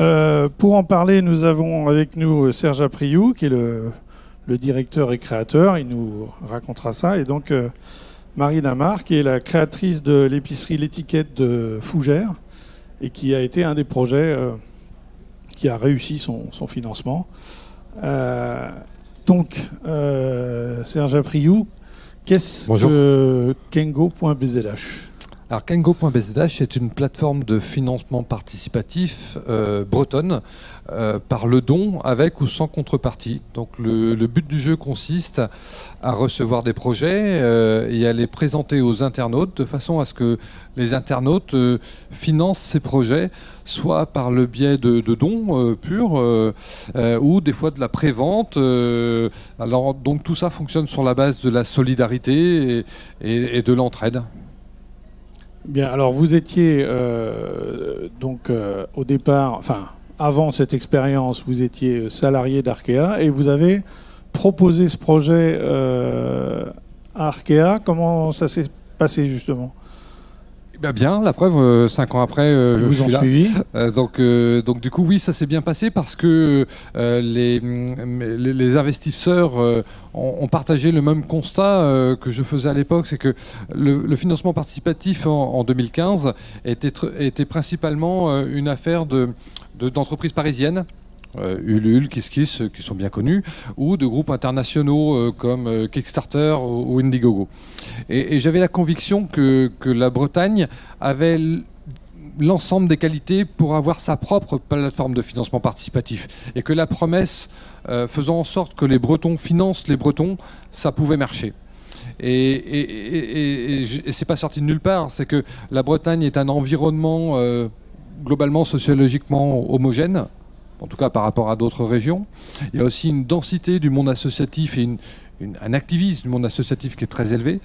Euh, pour en parler, nous avons avec nous Serge Apriou, qui est le, directeur et créateur. Il nous racontera ça. Et donc, euh, Marie Lamar, qui est la créatrice de l'épicerie L'étiquette de Fougères et qui a été un des projets euh, qui a réussi son, financement. donc, Serge Apriou, qu'est-ce que Kengo.bzh alors Kengo.bzh est une plateforme de financement participatif euh, bretonne euh, par le don avec ou sans contrepartie. Donc le, but du jeu consiste à recevoir des projets euh, et à les présenter aux internautes de façon à ce que les internautes financent ces projets soit par le biais de, dons purs ou des fois de la prévente. alors donc tout ça fonctionne sur la base de la solidarité et de l'entraide. Bien, alors vous étiez euh, donc euh, au départ, enfin avant cette expérience, vous étiez salarié d'Arkea et vous avez proposé ce projet euh, à Arkea. Comment ça s'est passé justement? Eh bien, la preuve, euh, cinq ans après, euh, je suis là. Euh, donc, donc du coup, oui, ça s'est bien passé parce que les, les, investisseurs ont, partagé le même constat que je faisais à l'époque, c'est que le, financement participatif en, 2015 était, était principalement une affaire de d'entreprises parisiennes euh, Ulule, KissKiss, euh, qui sont bien connus, ou de groupes internationaux euh, comme Kickstarter ou Indiegogo. Et, j'avais la conviction que, la Bretagne avait l'ensemble des qualités pour avoir sa propre plateforme de financement participatif. Et que la promesse faisant en sorte que les Bretons financent les Bretons, ça pouvait marcher. Et, et, et c'est pas sorti de nulle part, c'est que la Bretagne est un environnement globalement sociologiquement homogène, en tout cas par rapport à d'autres régions. Il y a aussi une densité du monde associatif et un activisme du monde associatif qui est très élevé.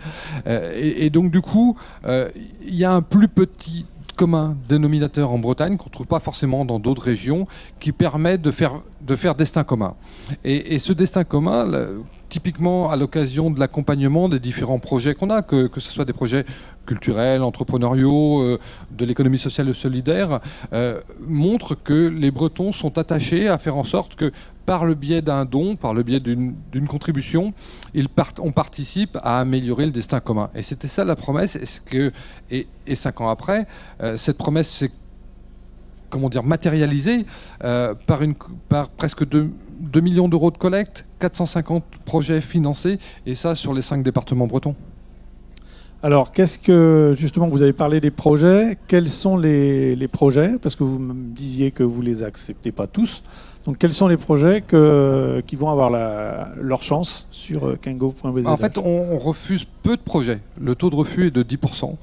Euh, et, donc du coup, euh, il y a un plus petit commun dénominateur en Bretagne qu'on ne trouve pas forcément dans d'autres régions qui permet de faire, de faire destin commun. Et, ce destin commun, typiquement à l'occasion de l'accompagnement des différents projets qu'on a, que, que ce soit des projets culturels, entrepreneuriaux, euh, de l'économie sociale et solidaire, euh, montre que les Bretons sont attachés à faire en sorte que par le biais d'un don, par le biais d'une contribution, ils on participe à améliorer le destin commun. Et c'était ça la promesse. Et, que, et, cinq ans après, euh, cette promesse s'est comment dire, matérialisée par, une, par presque 2, 2 millions d'euros de collecte, 450 projets financés, et ça sur les cinq départements bretons. Alors, qu'est-ce que, justement, vous avez parlé des projets? Quels sont les, projets? Parce que vous me disiez que vous ne les acceptez pas tous. Donc, quels sont les projets qui vont avoir leur chance sur euh, Kengo.bz En fait, on, refuse peu de projets. Le taux de refus est de 10%.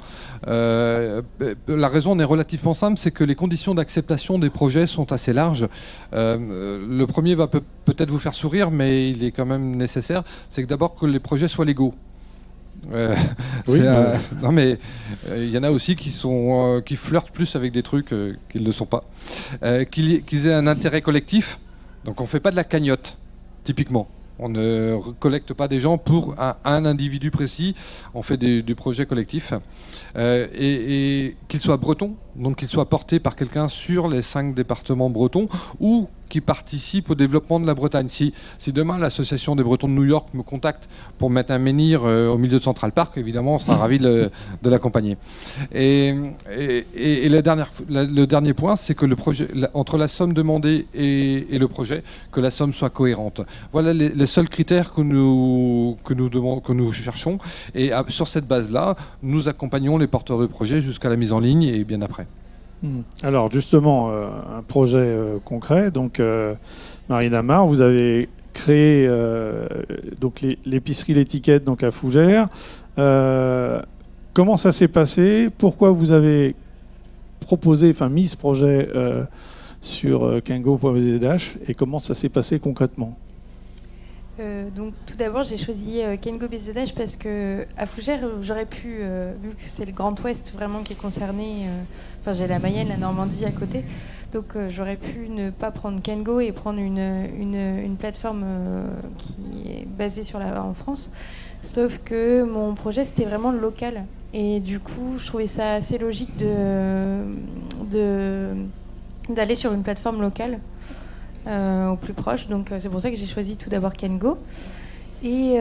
Euh, la raison est relativement simple, c'est que les conditions d'acceptation des projets sont assez larges. Euh, le premier va peut-être vous faire sourire, mais il est quand même nécessaire. C'est que d'abord que les projets soient légaux. Euh, oui, non mais euh, il y en a aussi qui sont euh, qui flirtent plus avec des trucs qu'ils ne sont pas. qu'ils aient un intérêt collectif. Donc on fait pas de la cagnotte typiquement. On ne collecte pas des gens pour un, individu précis, on fait des, du projet collectif. et, et qu'il soit breton, donc qu'il soit porté par quelqu'un sur les cinq départements bretons, ou qui participent au développement de la Bretagne. Si, demain l'association des Bretons de New York me contacte pour mettre un menhir euh, au milieu de Central Park, évidemment, on sera ravi de, l'accompagner. Et, la le dernier point, c'est que le projet, entre la somme demandée et, le projet, que la somme soit cohérente. Voilà les, seuls critères que nous cherchons. Et sur cette base-là, nous accompagnons les porteurs de projets jusqu'à la mise en ligne et bien après. Hmm. Alors justement, euh, un projet euh, concret. Donc, euh, Lamar, vous avez créé donc l'épicerie l'étiquette donc à Fougères. comment ça s'est passé? Pourquoi vous avez proposé, enfin mis ce projet sur Kengo.bzh et comment ça s'est passé concrètement? Euh, donc tout d'abord, j'ai choisi euh, Kengo BZH parce que à Fougères, j'aurais pu, euh, vu que c'est le Grand Ouest vraiment qui est concerné, enfin j'ai la Mayenne, la Normandie à côté, donc j'aurais pu ne pas prendre Kengo et prendre une, une, plateforme qui est basée sur la, en France. Sauf que mon projet c'était vraiment local et du coup, je trouvais ça assez logique de d'aller sur une plateforme locale au plus proche. Donc c'est pour ça que j'ai choisi tout d'abord Kengo. Et,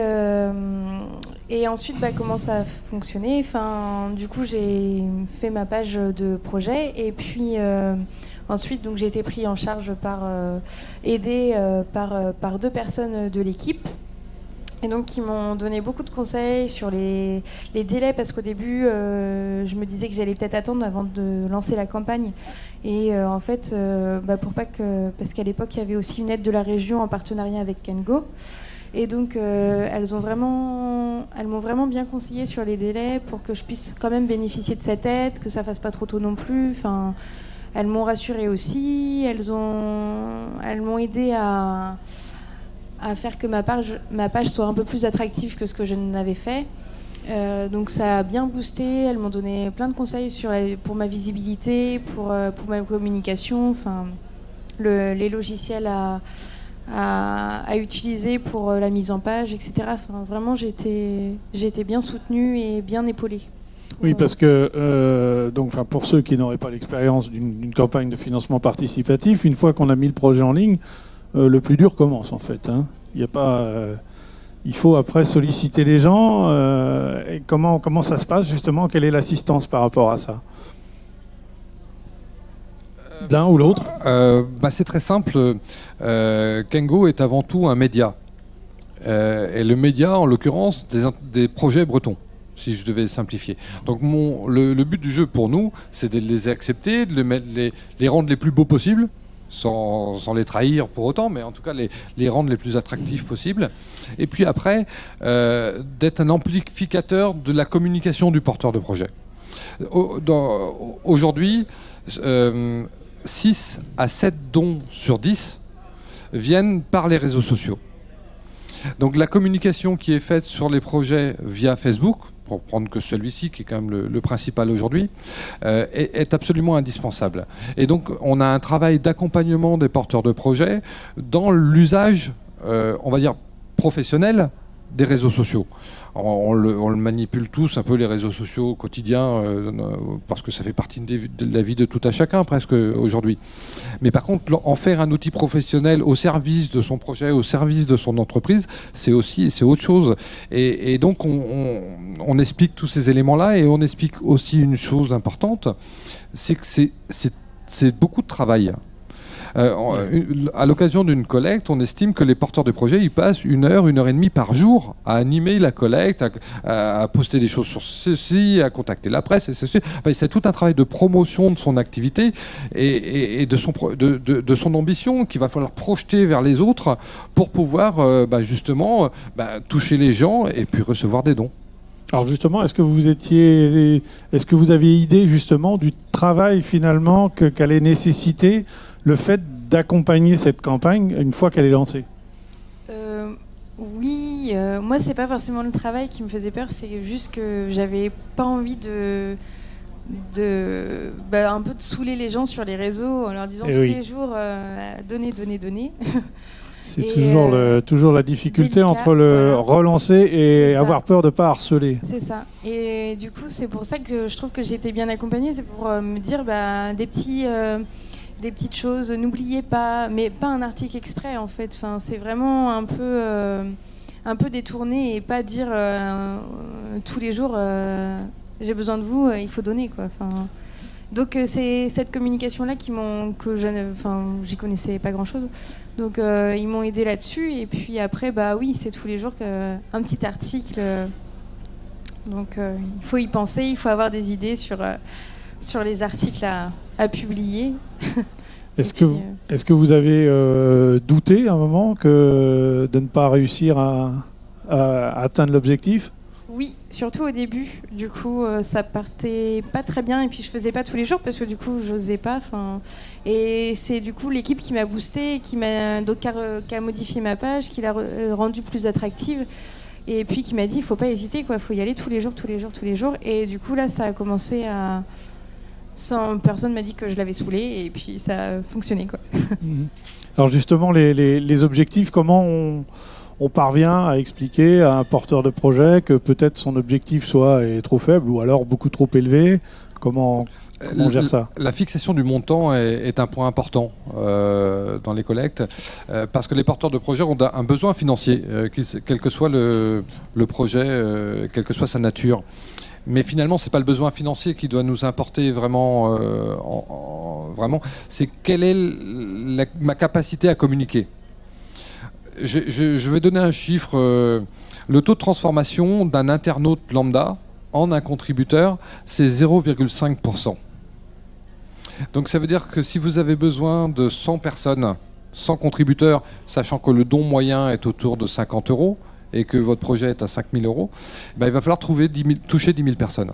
et ensuite, bah, comment ça a fonctionné? Enfin, Du coup, j'ai fait ma page de projet et puis ensuite, j'ai été pris en charge par aidé par, par deux personnes de l'équipe et donc, qui m'ont donné beaucoup de conseils sur les, délais, parce qu'au début, euh, je me disais que j'allais peut-être attendre avant de lancer la campagne. Et euh, en fait, euh, bah, pour pas que. Parce qu'à l'époque, il y avait aussi une aide de la région en partenariat avec Kengo. Et donc, elles elles m'ont vraiment bien conseillé sur les délais pour que je puisse quand même bénéficier de cette aide, que ça fasse pas trop tôt non plus. Enfin, elles m'ont rassuré aussi. Elles ont, elles m'ont aidé à à faire que ma page, ma page soit un peu plus attractive que ce que je n'avais fait. Euh, donc ça a bien boosté, elles m'ont donné plein de conseils sur pour ma visibilité, pour, euh, pour ma communication, enfin, les logiciels à, à, utiliser pour euh, la mise en page, etc. Enfin, vraiment, j'ai été bien soutenue et bien épaulée. Oui, parce que donc, pour ceux qui n'auraient pas l'expérience d'une campagne de financement participatif, une fois qu'on a mis le projet en ligne, le plus dur commence en fait. Hein. Il a pas, euh, il faut après solliciter les gens. Euh, et comment, comment ça se passe justement? Quelle est l'assistance par rapport à ça? L'un ou l'autre? Bah, C'est très simple. Kengo est avant tout un média. et le média, en l'occurrence, des, projets bretons si je devais simplifier. Donc mon, le, but du jeu pour nous, c'est de les accepter, de les, les rendre les plus beaux possibles, sans, les trahir pour autant, mais en tout cas les, rendre les plus attractifs possibles. Et puis après, euh, d'être un amplificateur de la communication du porteur de projet. Aujourd'hui, 6 euh, à 7 dons sur 10 viennent par les réseaux sociaux. Donc la communication qui est faite sur les projets via Facebook, pour prendre que celui-ci, qui est quand même le, principal aujourd'hui, euh, est, absolument indispensable. Et donc, on a un travail d'accompagnement des porteurs de projets dans l'usage, euh, on va dire, professionnel des réseaux sociaux on, le, manipule tous un peu les réseaux sociaux au quotidien euh, parce que ça fait partie de, la vie de tout à chacun presque aujourd'hui. Mais par contre, en faire un outil professionnel au service de son projet, au service de son entreprise, c'est aussi c'est autre chose. Et, donc on, explique tous ces éléments-là et on explique aussi une chose importante, c'est que c'est beaucoup de travail. Euh, à l'occasion d'une collecte, on estime que les porteurs de projets ils passent une heure, une heure et demie par jour à animer la collecte, à, poster des choses sur ceci, à contacter la presse, et ceci. c'est tout un travail de promotion de son activité et, de, son, de, son ambition qu'il va falloir projeter vers les autres pour pouvoir euh, bah, justement bah, toucher les gens et puis recevoir des dons. Alors justement, est-ce que vous étiez, est-ce que vous aviez idée justement du travail finalement qu'allait nécessiter le fait d'accompagner cette campagne une fois qu'elle est lancée euh, Oui, euh, moi c'est pas forcément le travail qui me faisait peur, c'est juste que j'avais pas envie de de bah, un peu de saouler les gens sur les réseaux en leur disant eh tous les jours euh, donnez, donnez, donnez. C'est toujours, toujours la difficulté entre le relancer et avoir peur de ne pas harceler. C'est ça. Et du coup, c'est pour ça que je trouve que j'ai été bien accompagnée. C'est pour me dire bah, des petits des petites choses. N'oubliez pas, mais pas un article exprès en fait. Enfin, c'est vraiment un peu, euh, un peu détourné et pas dire euh, tous les jours euh, j'ai besoin de vous, il faut donner quoi. Enfin, donc c'est cette communication là qui m'ont que enfin, j'y connaissais pas grand chose. Donc ils m'ont aidé là-dessus et puis après bah oui c'est tous les jours qu'un petit article. donc il faut y penser, il faut avoir des idées sur sur les articles à, à publier. Est-ce que, euh, est que vous avez euh, douté à un moment que de ne pas réussir à, atteindre l'objectif? Oui, surtout au début. Du coup, euh, ça partait pas très bien et puis je faisais pas tous les jours parce que du coup, j'osais pas. Et c'est du coup l'équipe qui m'a boosté, qui m'a donc qui a, modifié ma page, qui l'a rendue plus attractive et puis qui m'a dit il faut pas hésiter quoi, faut y aller tous les jours, tous les jours, tous les jours. Et du coup là, ça a commencé à sans, personne m'a dit que je l'avais saoulé et puis ça a fonctionné. Quoi. Mhm. Alors justement, les, objectifs, comment on, parvient à expliquer à un porteur de projet que peut-être son objectif soit est trop faible ou alors beaucoup trop élevé? Comment Comment on gère ça? La fixation du montant est, un point important dans les collectes, parce que les porteurs de projets ont un besoin financier, quel que soit le, le projet, quelle que soit sa nature. Mais finalement, ce n'est pas le besoin financier qui doit nous importer vraiment. vraiment c'est quelle est ma capacité à communiquer. Je, vais donner un chiffre. Euh, le taux de transformation d'un internaute lambda en un contributeur, c'est 0,5%. Donc ça veut dire que si vous avez besoin de 100 personnes, 100 contributeurs, sachant que le don moyen est autour de 50 euros et que votre projet est à 5000 euros, ben il va falloir trouver toucher 10 000 personnes.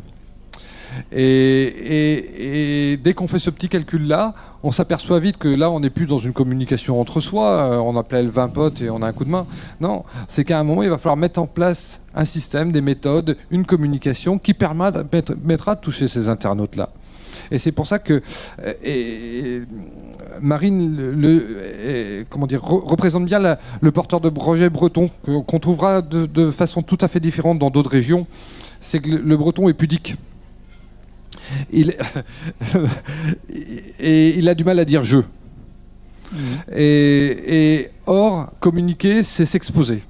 Et, dès qu'on fait ce petit calcul-là, on s'aperçoit vite que là, on n'est plus dans une communication entre soi, euh, on appelle 20 potes et on a un coup de main. Non, c'est qu'à un moment, il va falloir mettre en place un système, des méthodes, une communication qui permettra de toucher ces internautes-là. Et c'est pour ça que euh, Marine le, comment dire, représente bien le porteur de projet breton qu'on trouvera de, façon tout à fait différente dans d'autres régions. C'est que le breton est pudique. Il, et il a du mal à dire je. Mmh. Et, or, communiquer, c'est s'exposer.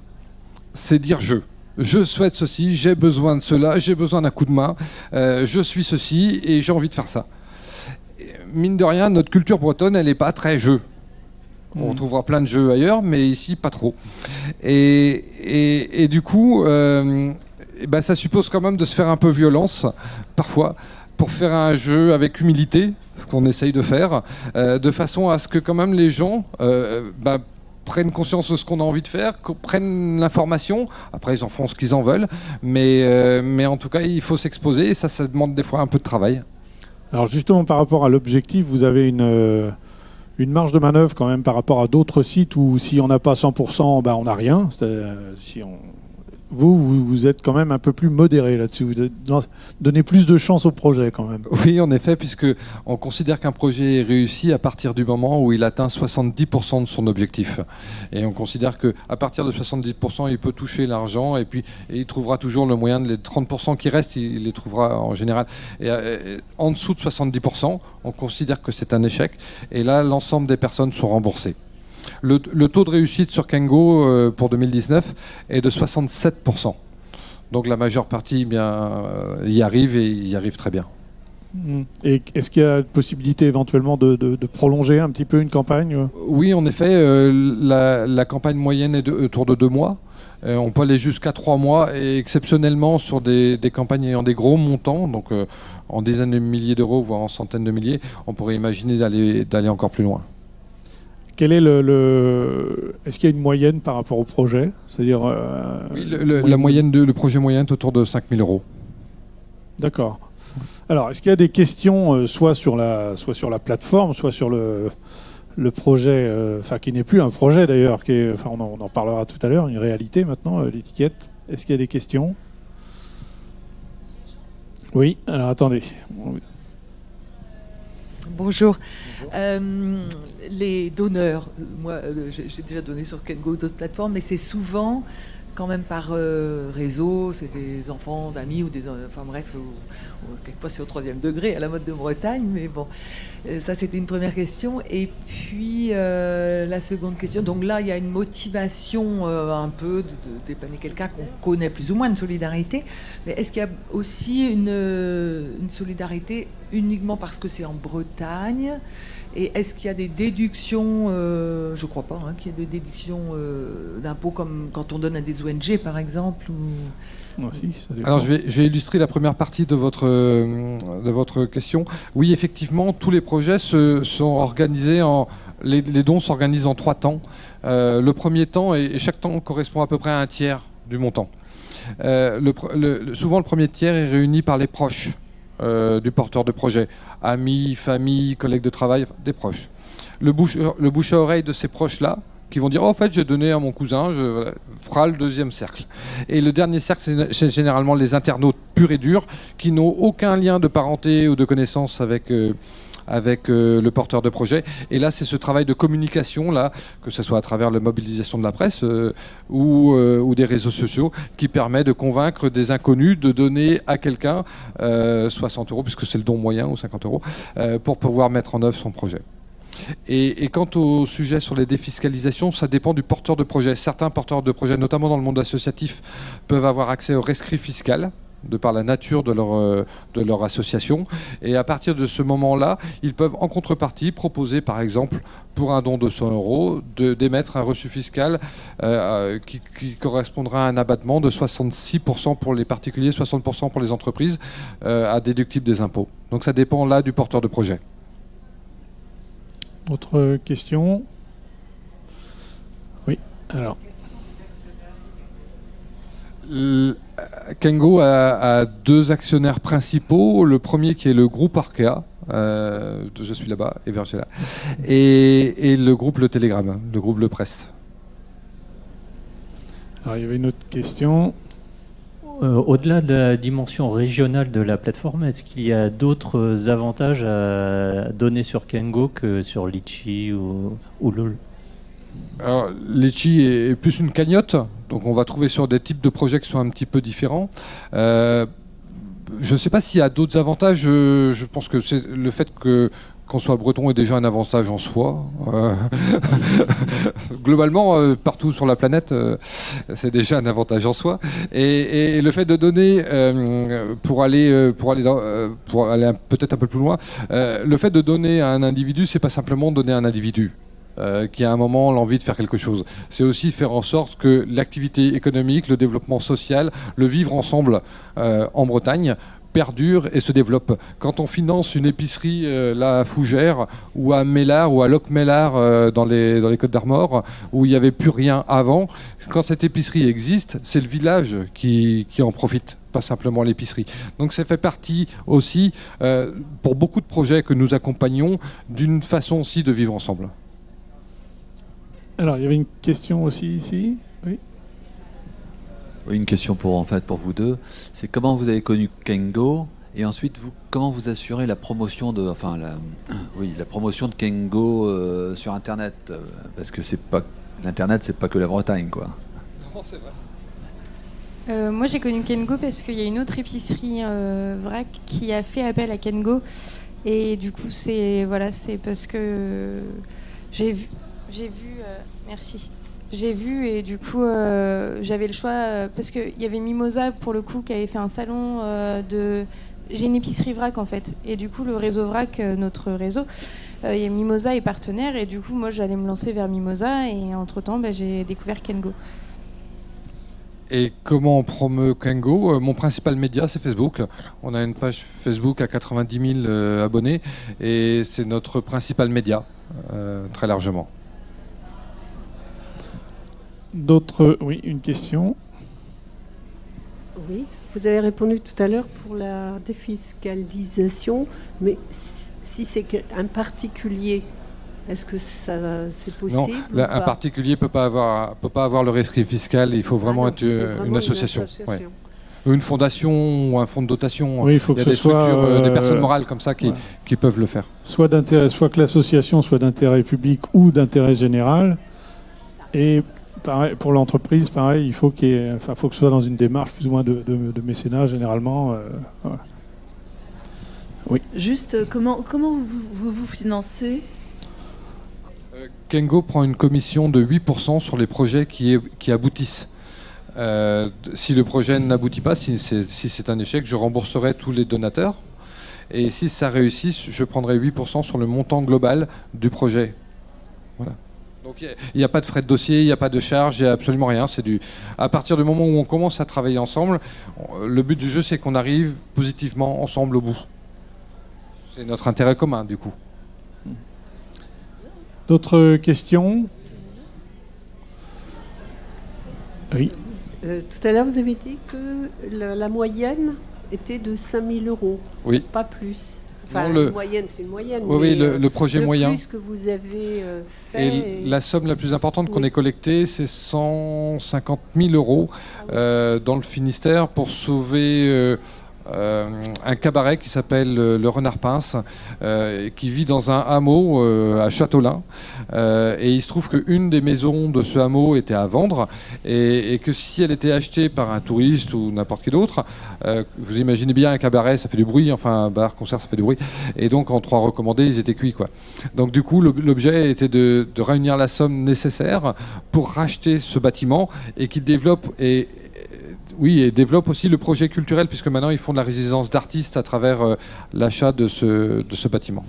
C'est dire je. Je souhaite ceci, j'ai besoin de cela, j'ai besoin d'un coup de main, euh, je suis ceci et j'ai envie de faire ça. Mine de rien, notre culture bretonne, elle n'est pas très jeu. On mmh. trouvera plein de jeux ailleurs, mais ici, pas trop. Et, et, du coup, euh, ben, ça suppose quand même de se faire un peu violence, parfois, pour faire un jeu avec humilité, ce qu'on essaye de faire, euh, de façon à ce que quand même les gens euh, bah, prennent conscience de ce qu'on a envie de faire, prennent l'information. Après, ils en font ce qu'ils en veulent, mais, euh, mais en tout cas, il faut s'exposer et ça, ça demande des fois un peu de travail. Alors justement, par rapport à l'objectif, vous avez une, une marge de manœuvre quand même par rapport à d'autres sites où si on n'a pas 100%, bah, on n'a rien. Si on, vous, vous, êtes quand même un peu plus modéré là-dessus. Vous donnez plus de chance au projet quand même. Oui, en effet, puisque on considère qu'un projet est réussi à partir du moment où il atteint 70% de son objectif. Et on considère qu'à partir de 70%, il peut toucher l'argent et puis il trouvera toujours le moyen de les 30% qui restent, il les trouvera en général. Et, euh, en dessous de 70%, on considère que c'est un échec. Et là, l'ensemble des personnes sont remboursées. Le, taux de réussite sur Kengo euh, pour 2019 est de 67%. Donc la majeure partie eh bien, euh, y arrive et y arrive très bien. Hmm. Et est-ce qu'il y a possibilité éventuellement de, prolonger un petit peu une campagne euh? Oui, en effet, la, campagne moyenne est de, autour de deux mois. on peut aller jusqu'à trois mois et exceptionnellement sur des, campagnes ayant des gros montants, donc en dizaines de milliers d'euros, voire en centaines de milliers, on pourrait imaginer d'aller encore plus loin. Quel est le, Est-ce qu'il y a une moyenne par rapport au projet? C'est-à-dire. Euh, oui, la moyenne de le projet moyen est autour de 5000 euros. D'accord. Alors, est-ce qu'il y a des questions, euh, soit sur la, soit sur la plateforme, soit sur le, le projet, euh, enfin qui n'est plus un projet d'ailleurs, qui on en, on en, parlera tout à l'heure, une réalité maintenant, l'étiquette. Est-ce qu'il y a des questions? Oui. Alors attendez. Bonjour. Euh, les donneurs, moi euh, j'ai déjà donné sur Kengo d'autres plateformes, mais c'est souvent quand même par euh, réseau, c'est des enfants d'amis ou des. Enfin bref, quelquefois c'est au troisième degré, à la mode de Bretagne, mais bon, ça c'était une première question. Et puis la seconde question, donc là il y a une motivation un peu de, dépanner quelqu'un qu'on connaît plus ou moins, une solidarité, mais est-ce qu'il y a aussi une solidarité uniquement parce que c'est en Bretagne? Et est-ce qu'il y a des déductions euh, Je ne crois pas hein, qu'il y ait des déductions euh, d'impôts comme quand on donne à des ONG, par exemple Alors, je vais, illustrer la première partie de votre, euh, de votre question. Oui, effectivement, tous les projets se, sont organisés en. Les, dons s'organisent en trois temps. le premier temps, et, chaque temps correspond à peu près à un tiers du montant. souvent, le premier tiers est réuni par les proches. Euh, du porteur de projet. Amis, famille, collègues de travail, des proches. Le bouche, à oreille de ces proches-là, qui vont dire oh, en fait j'ai donné à mon cousin, je, fera le deuxième cercle. Et le dernier cercle, c'est généralement les internautes purs et durs qui n'ont aucun lien de parenté ou de connaissance avec, euh, avec le porteur de projet. Et là, c'est ce travail de communication, là, que ce soit à travers la mobilisation de la presse ou, ou, des réseaux sociaux, qui permet de convaincre des inconnus de donner à quelqu'un 60 euros, puisque c'est le don moyen, ou 50 euros, pour pouvoir mettre en œuvre son projet. Et, quant au sujet sur les défiscalisations, ça dépend du porteur de projet. Certains porteurs de projet, notamment dans le monde associatif, peuvent avoir accès au rescrit fiscal de par la nature de leur, euh, de leur association. Et à partir de ce moment-là, ils peuvent en contrepartie proposer, par exemple, pour un don de 100 euros, d'émettre un reçu fiscal euh, qui, correspondra à un abattement de 66% pour les particuliers, 60% pour les entreprises, euh, à déductible des impôts. Donc ça dépend là du porteur de projet. Autre question? Oui, alors. Kengo a, deux actionnaires principaux. Le premier qui est le groupe Arkea, euh, je suis là-bas, et là, et, et, le groupe Le Télégramme, le groupe Le Presse. Alors il y avait une autre question. Euh, au-delà de la dimension régionale de la plateforme, est-ce qu'il y a d'autres avantages à donner sur Kengo que sur Litchi ou, ou LOL? Alors, Litchi est plus une cagnotte, donc on va trouver sur des types de projets qui sont un petit peu différents. Euh, je ne sais pas s'il y a d'autres avantages. Je, pense que c'est le fait que qu'on soit breton est déjà un avantage en soi. Euh, globalement, euh, partout sur la planète, c'est déjà un avantage en soi. Et, le fait de donner, pour aller peut-être un peu plus loin, le fait de donner à un individu, c'est pas simplement donner à un individu. Qui a un moment l'envie de faire quelque chose. C'est aussi faire en sorte que l'activité économique, le développement social, le vivre ensemble en Bretagne perdure et se développe. Quand on finance une épicerie euh, là à Fougères ou à Mélard ou à Locmélard euh, dans, les, Côtes d'Armor où il n'y avait plus rien avant, quand cette épicerie existe, c'est le village qui, en profite pas simplement l'épicerie. Donc ça fait partie aussi, euh, pour beaucoup de projets que nous accompagnons, d'une façon aussi de vivre ensemble. Alors, il y avait une question aussi ici. Oui. Une question pour en fait pour vous deux, c'est comment vous avez connu Kengo et ensuite vous comment vous assurez la promotion de enfin la oui la promotion de Kengo euh, sur internet? Euh, parce que c'est pas l'internet c'est pas que la Bretagne quoi. Non c'est vrai. Euh, moi j'ai connu Kengo parce qu'il y a une autre épicerie vrac qui a fait appel à Kengo et du coup c'est voilà c'est parce que j'ai vu j'ai vu merci j'ai vu et du coup euh, j'avais le choix euh, parce qu'il y avait Mimosa pour le coup qui avait fait un salon euh, de j'ai une épicerie vrac en fait et du coup le réseau vrac notre réseau il y a Mimosa est partenaire et du coup moi j'allais me lancer vers Mimosa et entre temps bah, j'ai découvert Kengo. Et comment on promeut Kengo? Mon principal média, c'est Facebook. On a une page Facebook à 90 000 abonnés et c'est notre principal média, très largement. D'autres Oui, une question Oui, vous avez répondu tout à l'heure pour la défiscalisation, mais si c'est un particulier, est-ce que ça c'est possible Non, un particulier peut pas avoir peut pas avoir le rescrit fiscal. Il faut vraiment ah être euh, une, association. Une fondation ou un fonds de dotation. Oui, il faut que y a ce des soit structures, euh, des personnes morales comme ça qui, qui peuvent le faire. Soit d'intérêt, soit que l'association soit d'intérêt public ou d'intérêt général. Et pour l'entreprise, pareil, il faut, qu'il enfin, faut que ce soit dans une démarche plus ou moins de, mécénat, généralement. Euh, oui. Juste, euh, comment, comment vous vous, financez? Euh, Kengo prend une commission de 8% sur les projets qui, qui aboutissent. si le projet n'aboutit pas, si c'est si un échec, je rembourserai tous les donateurs. Et si ça réussit, je prendrai 8% sur le montant global du projet. Voilà. Donc il n'y a, pas de frais de dossier, il n'y a pas de charge, il n'y a absolument rien. C'est du. À partir du moment où on commence à travailler ensemble, le but du jeu c'est qu'on arrive positivement ensemble au bout. C'est notre intérêt commun du coup. D'autres questions? Oui. Euh, tout à l'heure, vous avez dit que la, moyenne était de 5000 euros. Oui. Pas plus. Enfin, le... moyenne, c'est une moyenne. Oui, le, le, projet le moyen. Plus que vous avez euh, fait. Et, la somme la plus importante qu'on ait collectée, c'est 150 000 euros ah euh, dans le Finistère pour sauver un cabaret qui s'appelle Le Renard Pince, qui vit dans un hameau à Châteaulin. et il se trouve qu'une des maisons de ce hameau était à vendre et, que si elle était achetée par un touriste ou n'importe qui d'autre, vous imaginez bien un cabaret, ça fait du bruit, enfin un bar, concert, ça fait du bruit. Et donc en trois recommandés, ils étaient cuits. Quoi. Donc du coup, l'objet était de, de réunir la somme nécessaire pour racheter ce bâtiment et qui développe et oui, et développe aussi le projet culturel, puisque maintenant ils font de la résidence d'artistes à travers euh, l'achat de ce, de ce bâtiment.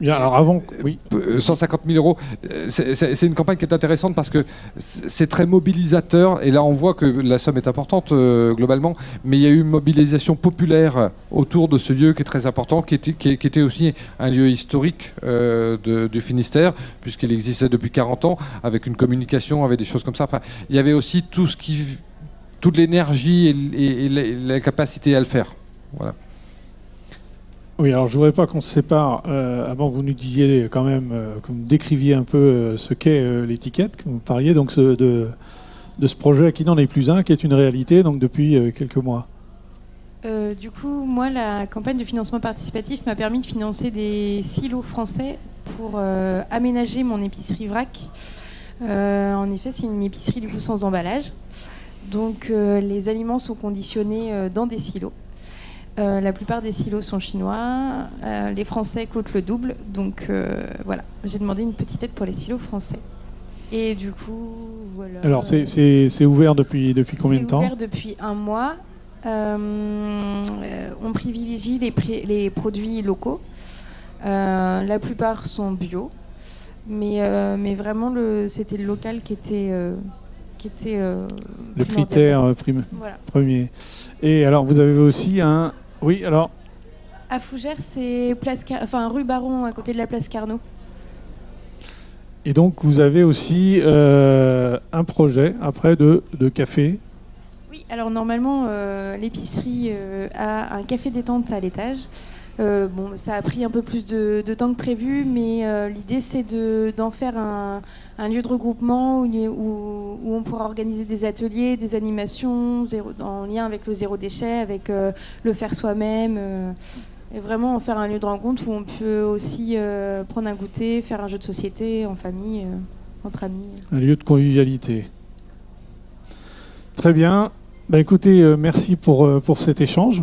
Bien, alors avant, oui. 150 000 euros, euh, c'est une campagne qui est intéressante parce que c'est très mobilisateur. Et là, on voit que la somme est importante euh, globalement, mais il y a eu une mobilisation populaire autour de ce lieu qui est très important, qui était, qui, était aussi un lieu historique euh, du Finistère, puisqu'il existait depuis 40 ans, avec une communication, avec des choses comme ça. Enfin, il y avait aussi tout ce qui, toute l'énergie et, et la capacité à le faire. Voilà. Oui, alors je voudrais pas qu'on se sépare euh, avant que vous nous disiez quand même, euh, que vous décriviez un peu euh, ce qu'est l'étiquette, que vous parliez donc de, de ce projet qui n'en est plus un, qui est une réalité donc depuis quelques mois. du coup, moi, la campagne de financement participatif m'a permis de financer des silos français pour aménager mon épicerie vrac. en effet, c'est une épicerie du coup sans emballage. Donc, les aliments sont conditionnés dans des silos. Euh, la plupart des silos sont chinois. Euh, les Français coûtent le double. Donc euh, voilà, j'ai demandé une petite aide pour les silos français. Et du coup, voilà. Alors c'est ouvert depuis, depuis combien de temps C'est ouvert depuis un mois. on privilégie les, les produits locaux. la plupart sont bio. Mais, mais vraiment, c'était le local qui était qui était le critère premier. Et alors, vous avez aussi un, oui, alors À Fougères, c'est place enfin, rue Baron, à côté de la place Carnot. Et donc, vous avez aussi euh, un projet après de, de café? Oui, alors normalement, euh, l'épicerie euh, a un café détente à l'étage. Bon, ça a pris un peu plus de, temps que prévu, mais l'idée c'est d'en faire un, un lieu de regroupement où, on pourra organiser des ateliers, des animations en lien avec le zéro déchet, avec euh, le faire soi-même. Euh, et vraiment en faire un lieu de rencontre où on peut aussi euh, prendre un goûter, faire un jeu de société en famille, entre amis. Un lieu de convivialité. Très bien. Bah, écoutez, merci pour, pour cet échange.